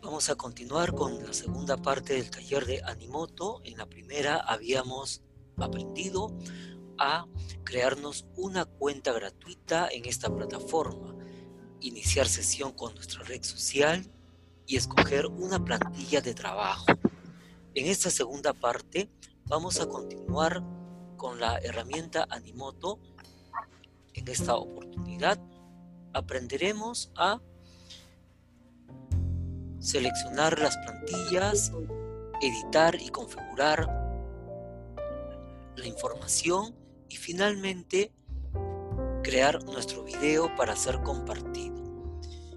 Vamos a continuar con la segunda parte del taller de Animoto. En la primera habíamos aprendido a crearnos una cuenta gratuita en esta plataforma, iniciar sesión con nuestra red social y escoger una plantilla de trabajo. En esta segunda parte vamos a continuar con la herramienta Animoto. En esta oportunidad aprenderemos a seleccionar las plantillas, editar y configurar la información y finalmente crear nuestro video para ser compartido.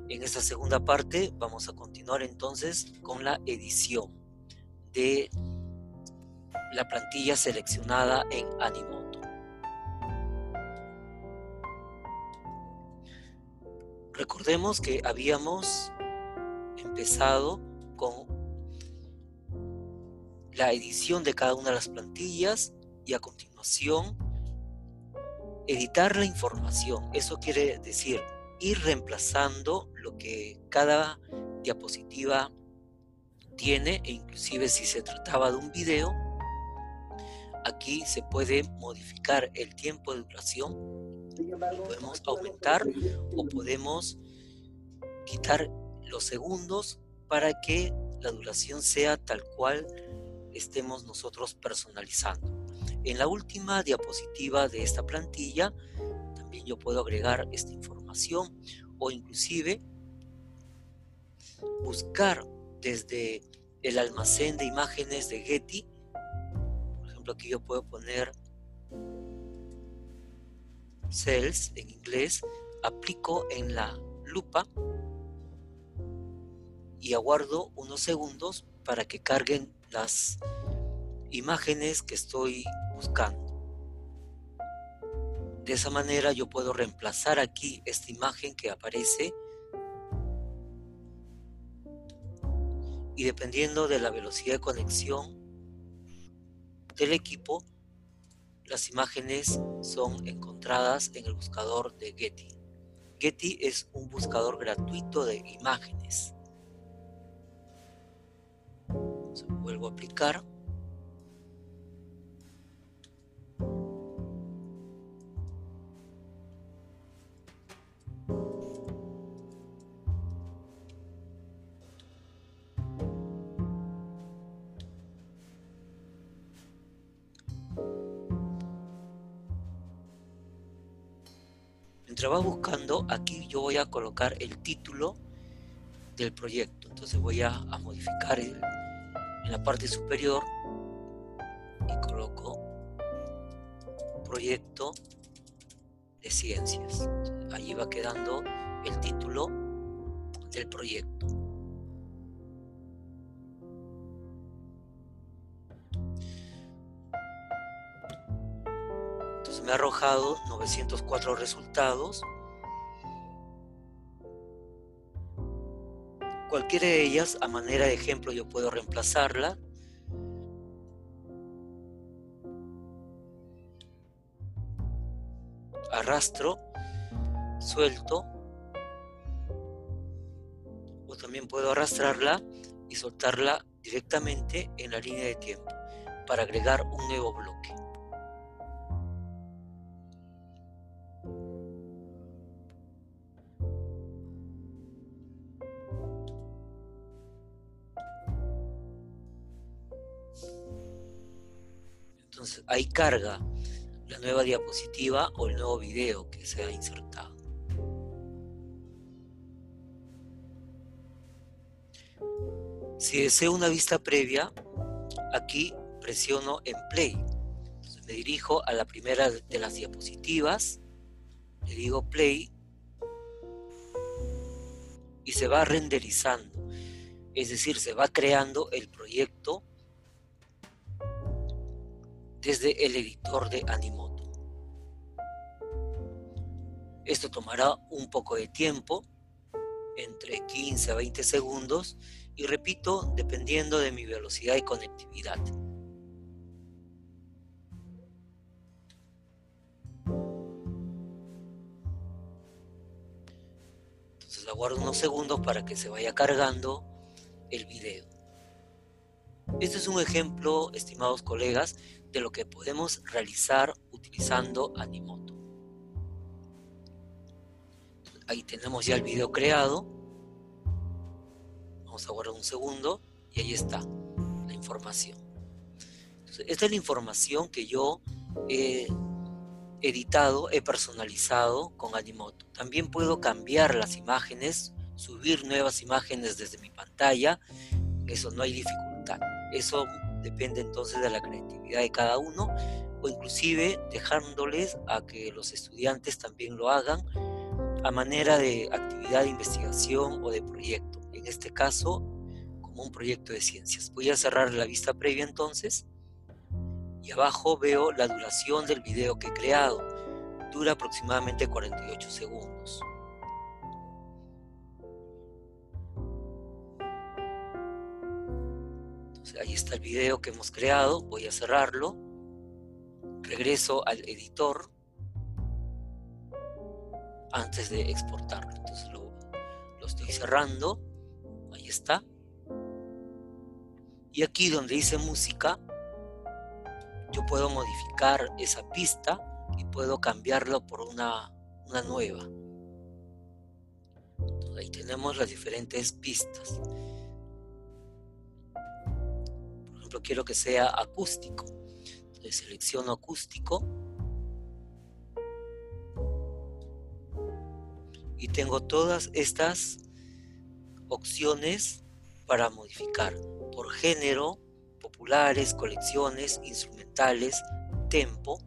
En esta segunda parte vamos a continuar entonces con la edición de la plantilla seleccionada en Animoto. Recordemos que habíamos empezado con la edición de cada una de las plantillas y a continuación editar la información. Eso quiere decir ir reemplazando lo que cada diapositiva tiene e inclusive si se trataba de un video, aquí se puede modificar el tiempo de duración, podemos aumentar o podemos quitar los segundos para que la duración sea tal cual estemos nosotros personalizando. En la última diapositiva de esta plantilla también yo puedo agregar esta información o inclusive buscar desde el almacén de imágenes de Getty. Por ejemplo, aquí yo puedo poner cells en inglés, aplico en la lupa y aguardo unos segundos para que carguen las imágenes que estoy buscando. De esa manera yo puedo reemplazar aquí esta imagen que aparece y dependiendo de la velocidad de conexión del equipo, las imágenes son encontradas en el buscador de Getty. Getty es un buscador gratuito de imágenes. Vuelvo a aplicar. Mientras va buscando, aquí yo voy a colocar el título del proyecto. Entonces voy a, a modificar el, en la parte superior y coloco proyecto de ciencias. Allí va quedando el título del proyecto. Entonces me ha arrojado 904 resultados Cualquiera de ellas, a manera de ejemplo, yo puedo reemplazarla. Arrastro, suelto. O también puedo arrastrarla y soltarla directamente en la línea de tiempo para agregar un nuevo bloque. Ahí carga la nueva diapositiva o el nuevo video que se ha insertado. Si deseo una vista previa, aquí presiono en play. Me dirijo a la primera de las diapositivas, le digo play y se va renderizando. Es decir, se va creando el proyecto desde el editor de Animoto. Esto tomará un poco de tiempo, entre 15 a 20 segundos, y repito, dependiendo de mi velocidad y conectividad. Entonces aguardo unos segundos para que se vaya cargando el video. Este es un ejemplo, estimados colegas, de lo que podemos realizar utilizando Animoto. Ahí tenemos ya el video creado. Vamos a guardar un segundo y ahí está la información. esta es la información que yo he editado, he personalizado con Animoto. También puedo cambiar las imágenes, subir nuevas imágenes desde mi pantalla. Eso no hay dificultad. Eso depende entonces de la creatividad de cada uno o inclusive dejándoles a que los estudiantes también lo hagan a manera de actividad de investigación o de proyecto. En este caso, como un proyecto de ciencias. Voy a cerrar la vista previa entonces y abajo veo la duración del video que he creado. Dura aproximadamente 48 segundos. Ahí está el video que hemos creado, voy a cerrarlo, regreso al editor antes de exportarlo. Entonces lo, estoy cerrando, ahí está. Y aquí donde dice música, yo puedo modificar esa pista y puedo cambiarlo por una nueva. ahí tenemos las diferentes pistas. Quiero que sea acústico. Entonces selecciono acústico. Y tengo todas estas opciones para modificar por género, populares, colecciones, instrumentales, tempo.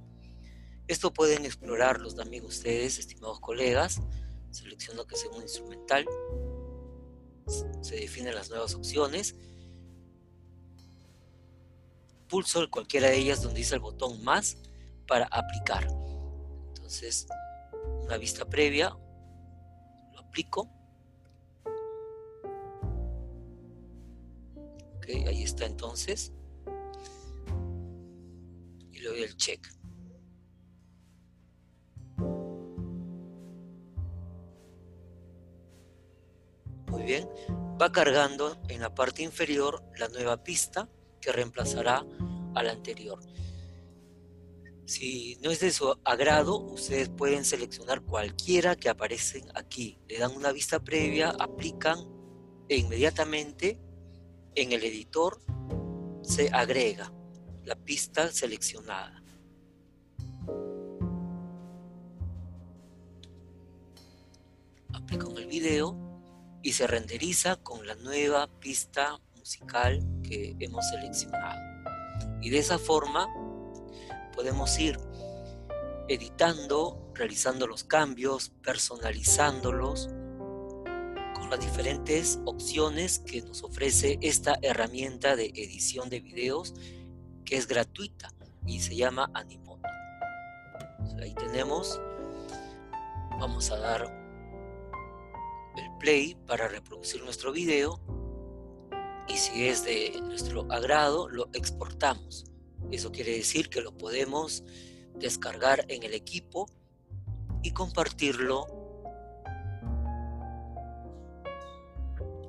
Esto pueden explorarlos también ustedes, estimados colegas. Selecciono que sea un instrumental. Se definen las nuevas opciones pulso cualquiera de ellas donde dice el botón más para aplicar. Entonces, una vista previa, lo aplico. Ok, ahí está entonces. Y le doy el check. Muy bien, va cargando en la parte inferior la nueva pista que reemplazará a la anterior. Si no es de su agrado, ustedes pueden seleccionar cualquiera que aparecen aquí. Le dan una vista previa, aplican e inmediatamente en el editor se agrega la pista seleccionada. Aplico en el video y se renderiza con la nueva pista que hemos seleccionado. Y de esa forma podemos ir editando, realizando los cambios, personalizándolos con las diferentes opciones que nos ofrece esta herramienta de edición de videos que es gratuita y se llama Animoto. ahí tenemos, vamos a dar el play para reproducir nuestro video y si es de nuestro agrado, lo exportamos. Eso quiere decir que lo podemos descargar en el equipo y compartirlo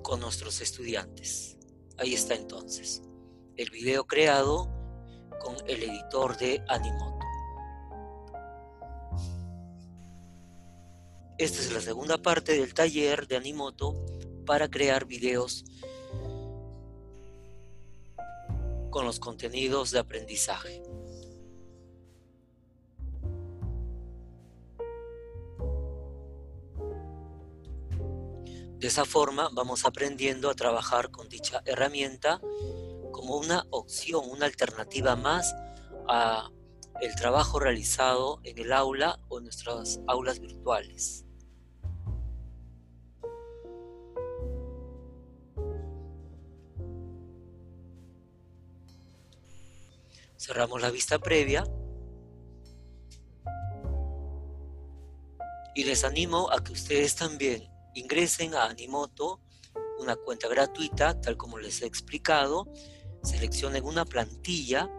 con nuestros estudiantes. Ahí está entonces el video creado con el editor de Animoto. Esta es la segunda parte del taller de Animoto para crear videos con los contenidos de aprendizaje. De esa forma vamos aprendiendo a trabajar con dicha herramienta como una opción, una alternativa más a el trabajo realizado en el aula o en nuestras aulas virtuales. Cerramos la vista previa. Y les animo a que ustedes también ingresen a Animoto, una cuenta gratuita, tal como les he explicado. Seleccionen una plantilla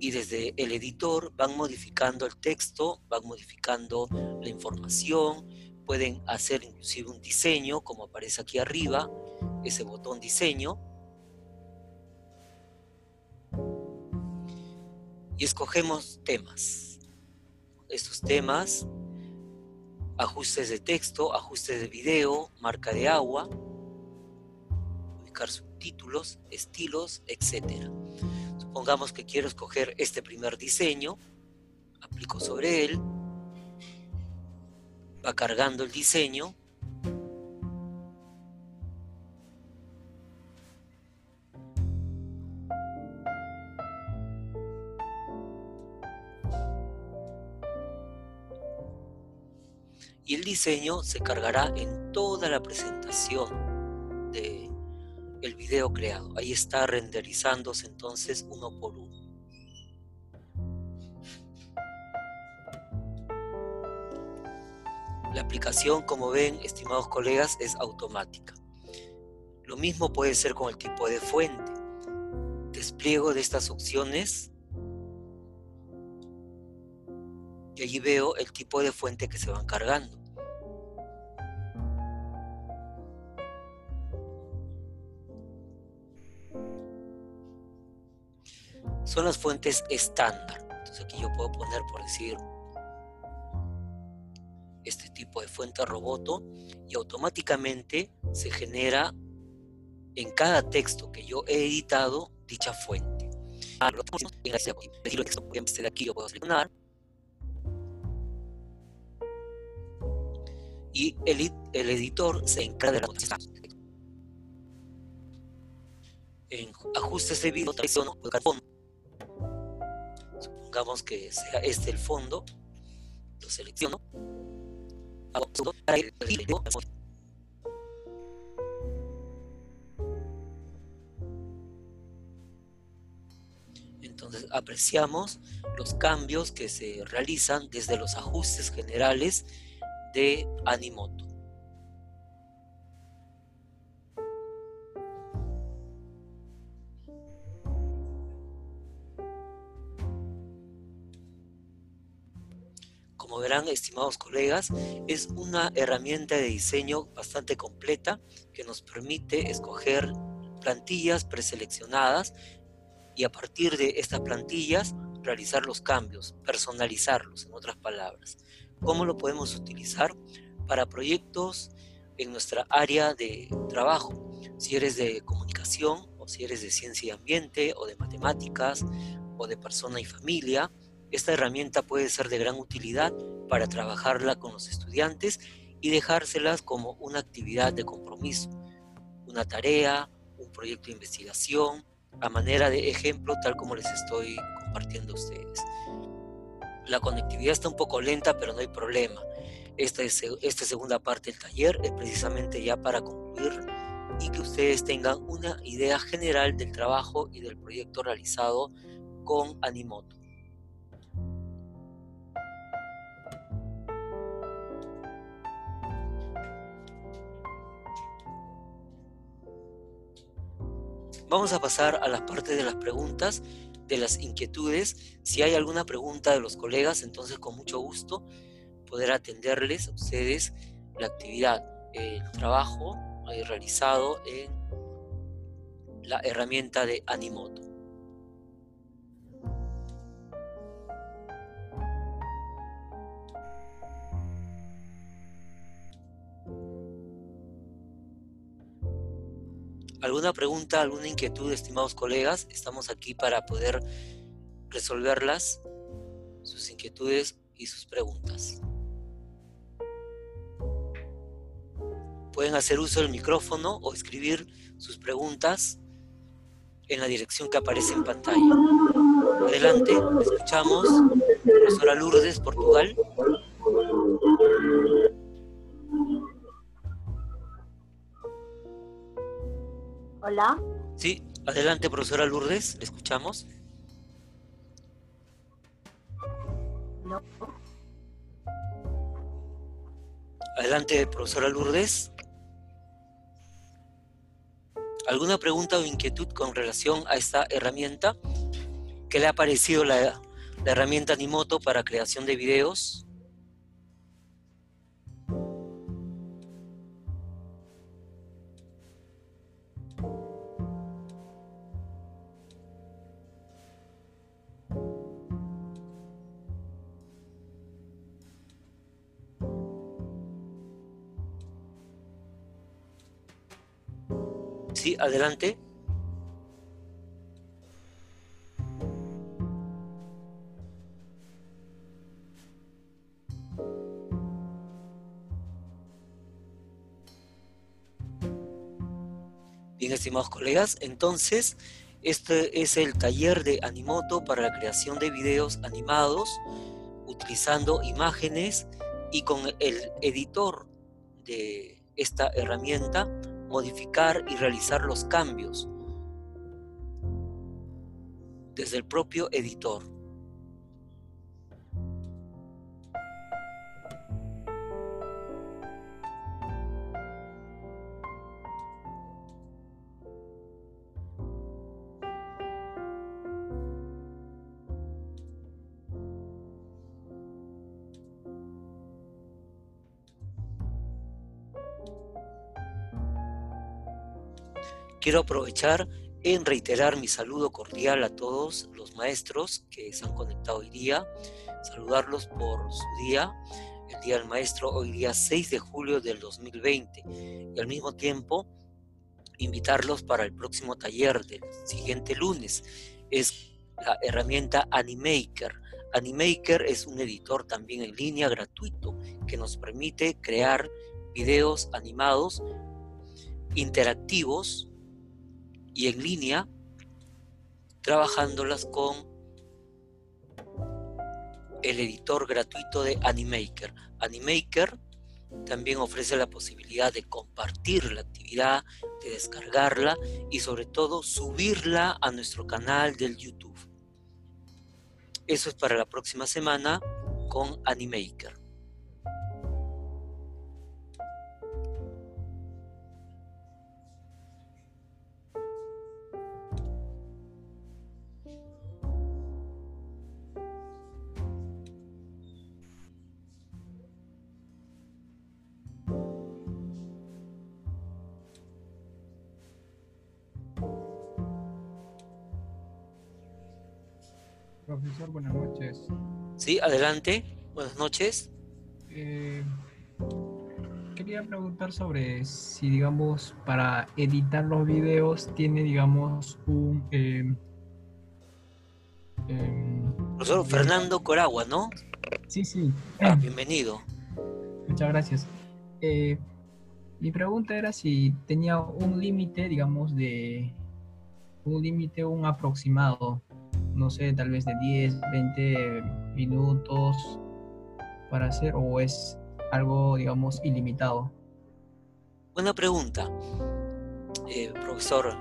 y desde el editor van modificando el texto, van modificando la información, pueden hacer inclusive un diseño como aparece aquí arriba, ese botón diseño y escogemos temas. Estos temas, ajustes de texto, ajustes de video, marca de agua, ubicar subtítulos, estilos, etc. Supongamos que quiero escoger este primer diseño, aplico sobre él, va cargando el diseño, y el diseño se cargará en toda la presentación de el video creado. Ahí está renderizándose entonces uno por uno. La aplicación, como ven, estimados colegas, es automática. Lo mismo puede ser con el tipo de fuente. Despliego de estas opciones y allí veo el tipo de fuente que se van cargando. Son las fuentes estándar. Entonces aquí yo puedo poner, por decir, este tipo de fuente roboto y automáticamente se genera en cada texto que yo he editado dicha fuente. Ah, lo en de aquí yo puedo seleccionar y el, el editor se encarga de la En ajustes de video traiciono el fondo. Supongamos que sea este el fondo. Lo selecciono. Entonces apreciamos los cambios que se realizan desde los ajustes generales de Animoto. Como verán, estimados colegas, es una herramienta de diseño bastante completa que nos permite escoger plantillas preseleccionadas y a partir de estas plantillas realizar los cambios, personalizarlos, en otras palabras cómo lo podemos utilizar para proyectos en nuestra área de trabajo. Si eres de comunicación o si eres de ciencia y ambiente o de matemáticas o de persona y familia, esta herramienta puede ser de gran utilidad para trabajarla con los estudiantes y dejárselas como una actividad de compromiso, una tarea, un proyecto de investigación, a manera de ejemplo tal como les estoy compartiendo a ustedes la conectividad está un poco lenta, pero no hay problema. Esta, esta segunda parte del taller es precisamente ya para concluir y que ustedes tengan una idea general del trabajo y del proyecto realizado con Animoto. Vamos a pasar a las partes de las preguntas de las inquietudes. Si hay alguna pregunta de los colegas, entonces con mucho gusto poder atenderles a ustedes la actividad, el trabajo eh, realizado en la herramienta de Animoto. Alguna pregunta, alguna inquietud, estimados colegas, estamos aquí para poder resolverlas, sus inquietudes y sus preguntas. Pueden hacer uso del micrófono o escribir sus preguntas en la dirección que aparece en pantalla. Adelante, escuchamos, profesora Lourdes, Portugal. Hola. Sí, adelante, profesora Lourdes, le escuchamos. No. Adelante, profesora Lourdes. ¿Alguna pregunta o inquietud con relación a esta herramienta? ¿Qué le ha parecido la, la herramienta Animoto para creación de videos? Adelante. Bien, estimados colegas, entonces este es el taller de Animoto para la creación de videos animados utilizando imágenes y con el editor de esta herramienta modificar y realizar los cambios desde el propio editor. Quiero aprovechar en reiterar mi saludo cordial a todos los maestros que se han conectado hoy día, saludarlos por su día, el Día del Maestro, hoy día 6 de julio del 2020, y al mismo tiempo invitarlos para el próximo taller del siguiente lunes. Es la herramienta Animaker. Animaker es un editor también en línea gratuito que nos permite crear videos animados interactivos y en línea, trabajándolas con el editor gratuito de Animaker. Animaker también ofrece la posibilidad de compartir la actividad, de descargarla y sobre todo subirla a nuestro canal del YouTube. Eso es para la próxima semana con Animaker. Profesor, buenas noches. Sí, adelante. Buenas noches. Eh, quería preguntar sobre si, digamos, para editar los videos tiene, digamos, un... Eh, Profesor Fernando Coragua, ¿no? Sí, sí. Ah, bienvenido. Muchas gracias. Eh, mi pregunta era si tenía un límite, digamos, de un límite, un aproximado no sé, tal vez de 10, 20 minutos para hacer o es algo, digamos, ilimitado? Buena pregunta, eh, profesor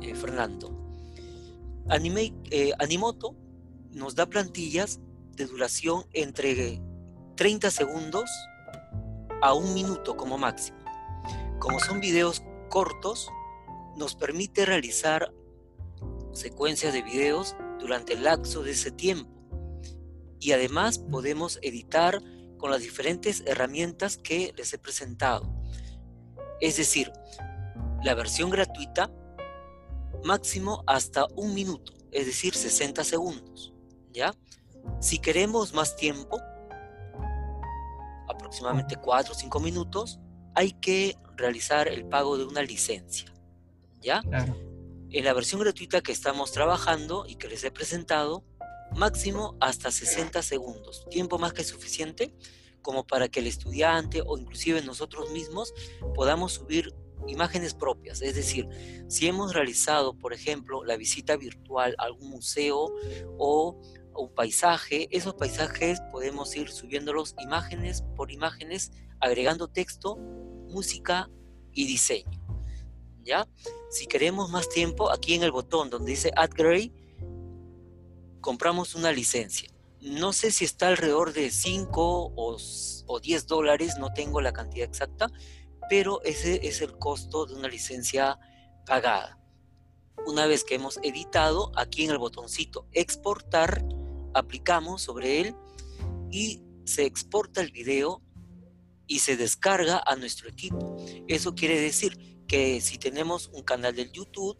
eh, Fernando. Anime, eh, Animoto nos da plantillas de duración entre 30 segundos a un minuto como máximo. Como son videos cortos, nos permite realizar secuencias de videos durante el lapso de ese tiempo. Y además podemos editar con las diferentes herramientas que les he presentado. Es decir, la versión gratuita máximo hasta un minuto, es decir, 60 segundos. ¿Ya? Si queremos más tiempo, aproximadamente 4 o 5 minutos, hay que realizar el pago de una licencia. ¿Ya? En la versión gratuita que estamos trabajando y que les he presentado, máximo hasta 60 segundos, tiempo más que suficiente como para que el estudiante o inclusive nosotros mismos podamos subir imágenes propias. Es decir, si hemos realizado, por ejemplo, la visita virtual a algún museo o un paisaje, esos paisajes podemos ir subiéndolos imágenes por imágenes, agregando texto, música y diseño. ¿Ya? Si queremos más tiempo, aquí en el botón donde dice Add Gray, compramos una licencia. No sé si está alrededor de 5 o, 10 dólares, no tengo la cantidad exacta, pero ese es el costo de una licencia pagada. Una vez que hemos editado, aquí en el botoncito exportar, aplicamos sobre él y se exporta el video y se descarga a nuestro equipo. Eso quiere decir que si tenemos un canal del YouTube,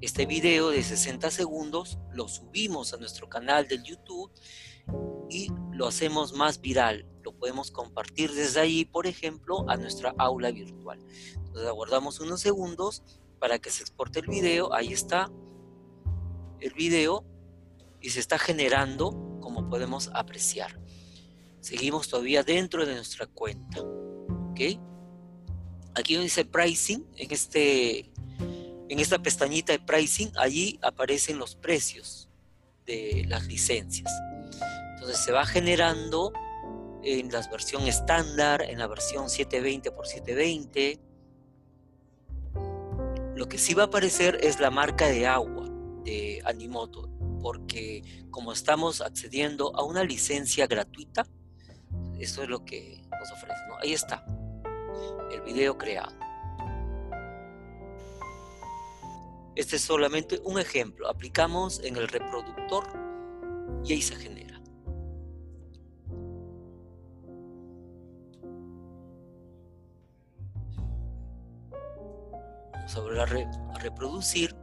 este video de 60 segundos lo subimos a nuestro canal del YouTube y lo hacemos más viral. Lo podemos compartir desde ahí, por ejemplo, a nuestra aula virtual. Entonces aguardamos unos segundos para que se exporte el video. Ahí está el video y se está generando como podemos apreciar. Seguimos todavía dentro de nuestra cuenta. ¿Ok? Aquí dice pricing, en, este, en esta pestañita de pricing, allí aparecen los precios de las licencias. Entonces se va generando en la versión estándar, en la versión 720 x 720. Lo que sí va a aparecer es la marca de agua de Animoto, porque como estamos accediendo a una licencia gratuita, eso es lo que nos ofrece. Ahí está, el video creado. Este es solamente un ejemplo. Aplicamos en el reproductor y ahí se genera. Vamos a volver a, reproducir.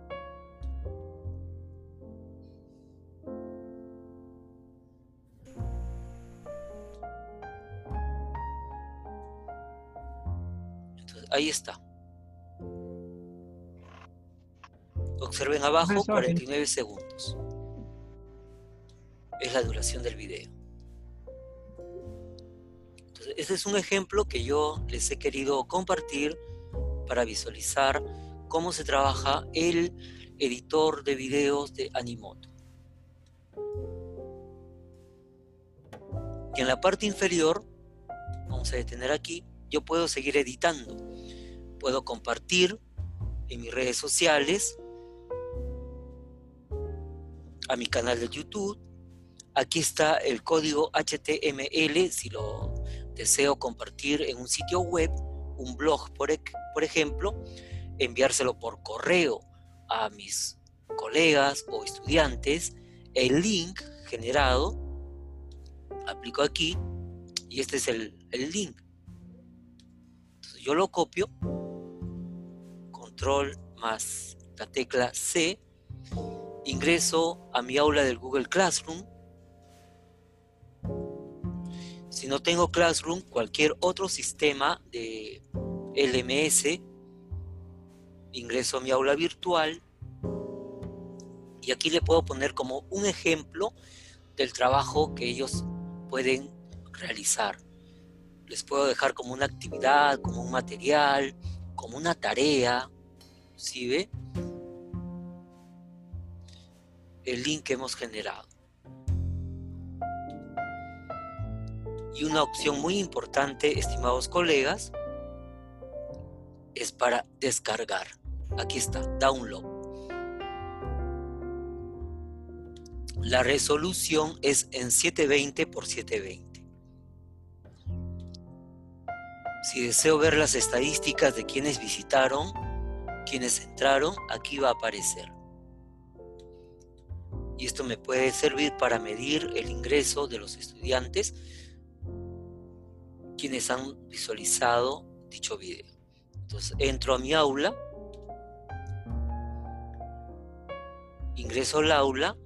Ahí está. Observen abajo 49 segundos. Es la duración del video. Entonces, este es un ejemplo que yo les he querido compartir para visualizar cómo se trabaja el editor de videos de Animoto. Y en la parte inferior, vamos a detener aquí, yo puedo seguir editando. Puedo compartir en mis redes sociales, a mi canal de YouTube. Aquí está el código HTML si lo deseo compartir en un sitio web un blog, por, por ejemplo, enviárselo por correo a mis colegas o estudiantes, el link generado, aplico aquí y este es el, link. yo lo copio, control más la tecla C, ingreso a mi aula del Google Classroom, si no tengo Classroom, cualquier otro sistema de LMS, ingreso a mi aula virtual. Y aquí le puedo poner como un ejemplo del trabajo que ellos pueden realizar. Les puedo dejar como una actividad, como un material, como una tarea, ¿sí ve? El link que hemos generado. Y una opción muy importante, estimados colegas, es para descargar. Aquí está, download. La resolución es en 720 por 720. Si deseo ver las estadísticas de quienes visitaron, quienes entraron, aquí va a aparecer. Y esto me puede servir para medir el ingreso de los estudiantes quienes han visualizado dicho video. Entonces entro a mi aula, ingreso al aula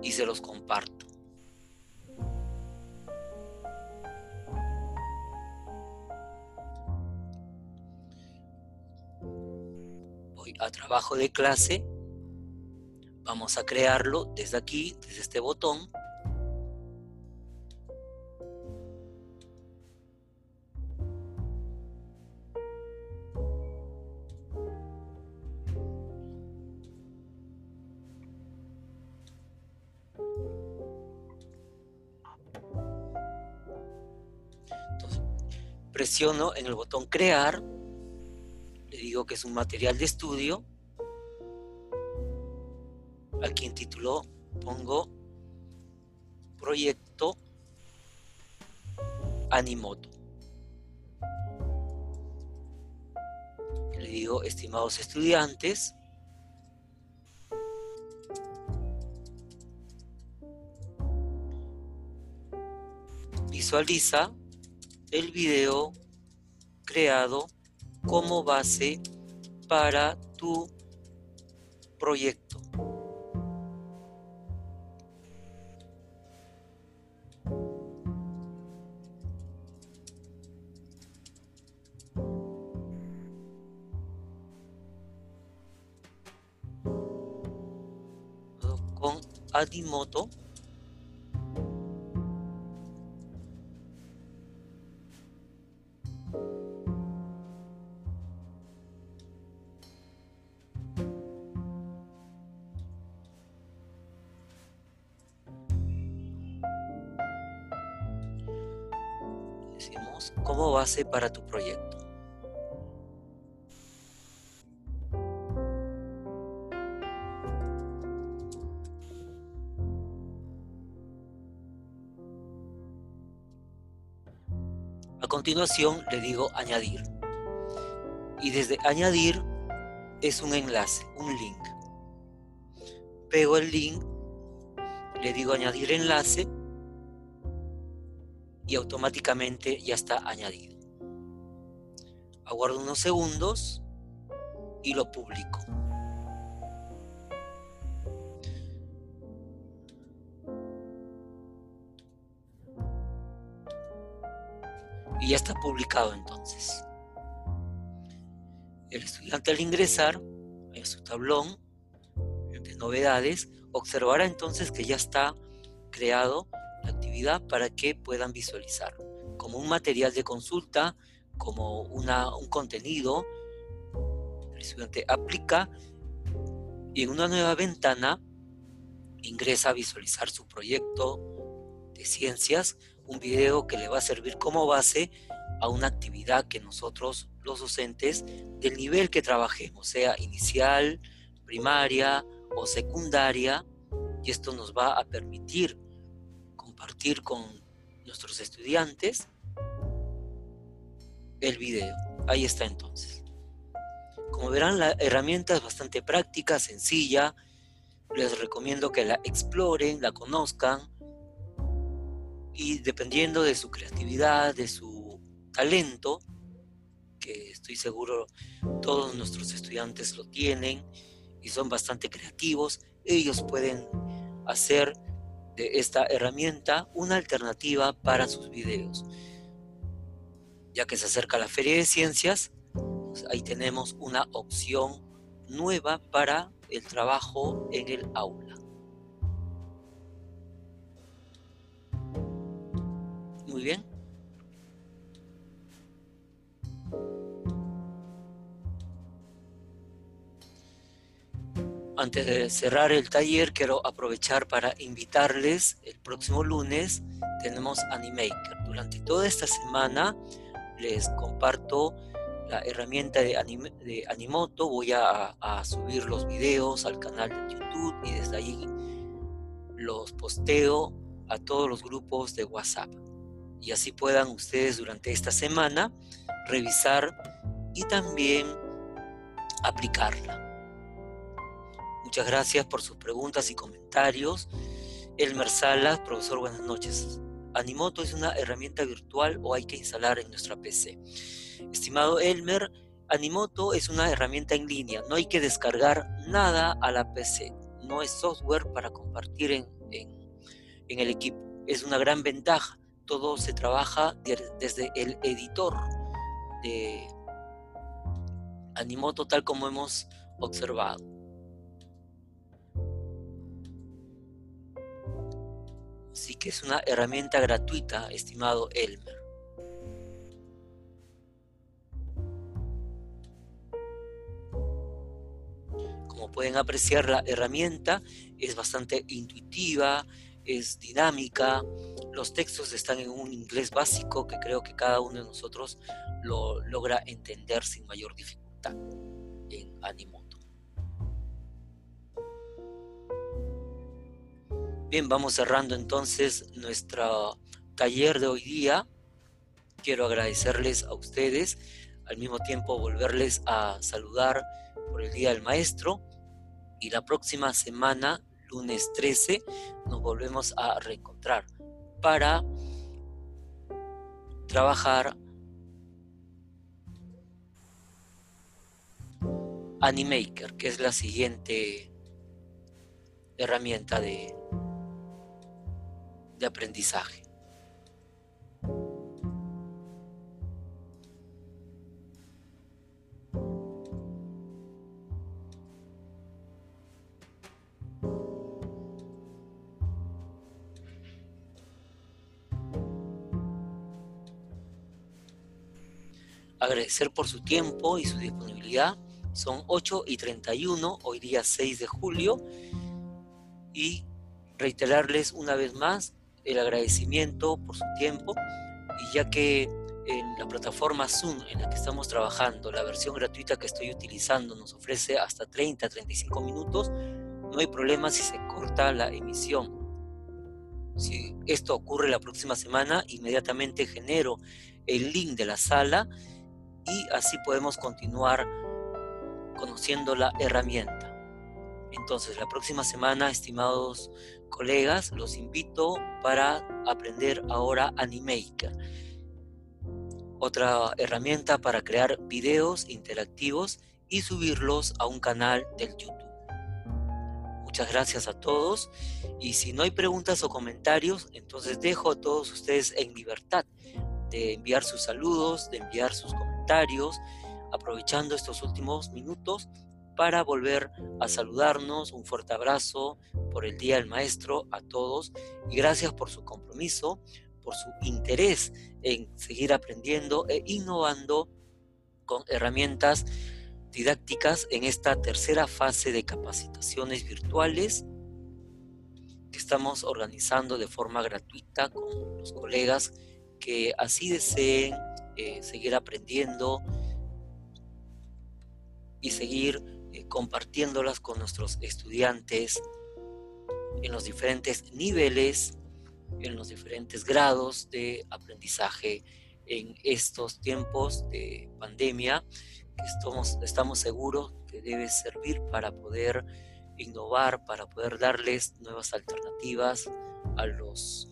y se los comparto. A trabajo de clase, vamos a crearlo desde aquí, desde este botón. presiono en el botón crear, que es un material de estudio, aquí en título pongo proyecto Animoto. Le digo, estimados estudiantes, visualiza el video creado como base para tu proyecto. con Adimoto para tu proyecto. A continuación le digo añadir. Y desde añadir es un enlace, un link. Pego el link, le digo añadir enlace y automáticamente ya está añadido. Aguardo unos segundos y lo publico. y ya está publicado entonces. El estudiante al ingresar a su tablón de novedades observará entonces que ya está creado la actividad para que puedan visualizar como un material de consulta, como una, un contenido. El estudiante aplica y en una nueva ventana ingresa a visualizar su proyecto de ciencias un video que le va a servir como base a una actividad que nosotros, los docentes, del nivel que trabajemos, sea inicial, primaria o secundaria, y esto nos va a permitir compartir con nuestros estudiantes el video. Ahí está entonces. Como verán, la herramienta es bastante práctica, sencilla. Les recomiendo que la exploren, la conozcan y dependiendo de su creatividad, de su talento, que estoy seguro todos nuestros estudiantes lo tienen y son bastante creativos, ellos pueden hacer de esta herramienta una alternativa para sus videos. Ya que se acerca la Feria de Ciencias, pues ahí tenemos una opción nueva para el trabajo en el aula. muy bien. Antes de cerrar el taller, quiero aprovechar para invitarles. El próximo lunes tenemos Animaker. Durante toda esta semana les comparto la herramienta de, de Animoto. Voy a, a, subir los videos al canal de YouTube y desde ahí los posteo a todos los grupos de WhatsApp y así puedan ustedes durante esta semana revisar y también aplicarla. Muchas gracias por sus preguntas y comentarios. Elmer Salas, profesor, buenas noches. Animoto es una herramienta virtual o hay que instalar en nuestra PC. Estimado Elmer, Animoto es una herramienta en línea, no hay que descargar nada a la PC, no es software para compartir en, en el equipo. Es una gran ventaja todo se trabaja desde el editor de Animoto tal como hemos observado. Así que es una herramienta gratuita, estimado Elmer. Como pueden apreciar, la herramienta es bastante intuitiva, es dinámica, los textos están en un inglés básico que creo que cada uno de nosotros lo logra entender sin mayor dificultad en Animoto. Bien, vamos cerrando entonces nuestro taller de hoy día. Quiero agradecerles a ustedes, al mismo tiempo volverles a saludar por el Día del Maestro y la próxima semana lunes 13 nos volvemos a reencontrar para trabajar Animaker, que es la siguiente herramienta de, de aprendizaje. Agradecer por su tiempo y su disponibilidad. Son 8 y 31, hoy día 6 de julio. Y reiterarles una vez más el agradecimiento por su tiempo, y ya que en la plataforma Zoom en la que estamos trabajando, la versión gratuita que estoy utilizando nos ofrece hasta 30, 35 minutos, no hay problema si se corta la emisión. Si esto ocurre la próxima semana, inmediatamente genero el link de la sala y así podemos continuar conociendo la herramienta. Entonces, la próxima semana, estimados colegas, los invito para aprender ahora Animaker, otra herramienta para crear videos interactivos y subirlos a un canal del YouTube. Muchas gracias a todos y si no hay preguntas o comentarios, entonces dejo a todos ustedes en libertad de enviar sus saludos, de enviar sus comentarios, aprovechando estos últimos minutos para volver a saludarnos. Un fuerte abrazo por el Día del Maestro a todos y gracias por su compromiso, por su interés en seguir aprendiendo e innovando con herramientas didácticas en esta tercera fase de capacitaciones virtuales que estamos organizando de forma gratuita con los colegas que así deseen eh, seguir aprendiendo y seguir eh, compartiéndolas con nuestros estudiantes en los diferentes niveles, en los diferentes grados de aprendizaje en estos tiempos de pandemia que estamos, estamos seguros que debe servir para poder innovar, para poder darles nuevas alternativas a los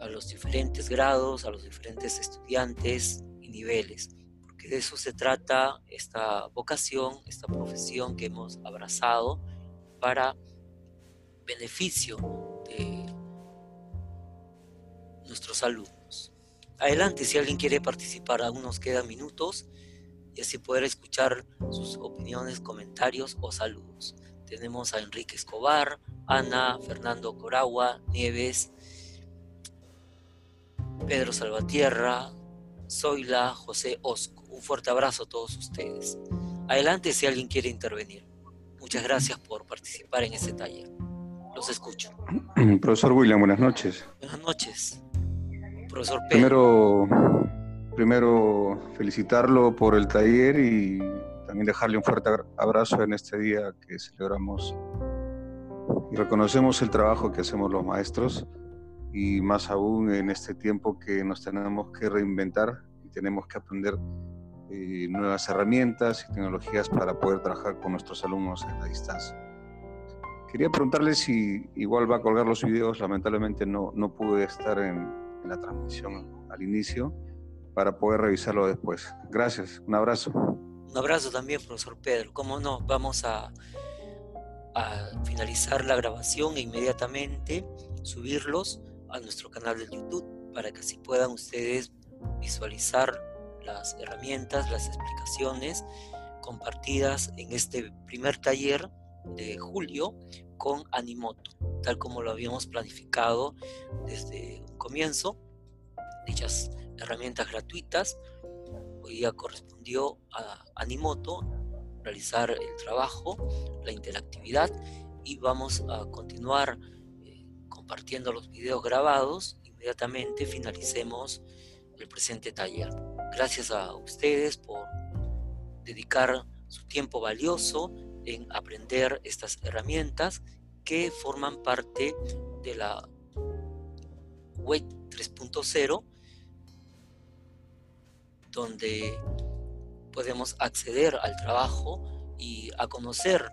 a los diferentes grados, a los diferentes estudiantes y niveles, de eso se trata esta vocación, esta profesión que hemos abrazado para beneficio de nuestros alumnos. Adelante, si alguien quiere participar, aún nos quedan minutos y así poder escuchar sus opiniones, comentarios o saludos. Tenemos a Enrique Escobar, Ana, Fernando Coragua, Nieves, Pedro Salvatierra, Zoila, José Osco. Un fuerte abrazo a todos ustedes. Adelante si alguien quiere intervenir. Muchas gracias por participar en este taller. Los escucho. Profesor William, buenas noches. Buenas noches. Profesor Pedro. Primero, primero felicitarlo por el taller y también dejarle un fuerte abrazo en este día que celebramos y reconocemos el trabajo que hacemos los maestros y más aún en este tiempo que nos tenemos que reinventar y tenemos que aprender eh, nuevas herramientas y tecnologías para poder trabajar con nuestros alumnos en la distancia. Quería preguntarle si igual va a colgar los videos, lamentablemente no, no pude estar en, en la transmisión al inicio para poder revisarlo después. Gracias, un abrazo. Un abrazo también, profesor Pedro. ¿Cómo no? Vamos a, a finalizar la grabación e inmediatamente subirlos a nuestro canal de YouTube para que así puedan ustedes visualizar las herramientas, las explicaciones compartidas en este primer taller de julio con Animoto, tal como lo habíamos planificado desde un comienzo. Dichas herramientas gratuitas, hoy correspondió a Animoto realizar el trabajo, la interactividad y vamos a continuar compartiendo los videos grabados, inmediatamente finalicemos el presente taller. Gracias a ustedes por dedicar su tiempo valioso en aprender estas herramientas que forman parte de la web 3.0 donde podemos acceder al trabajo y a conocer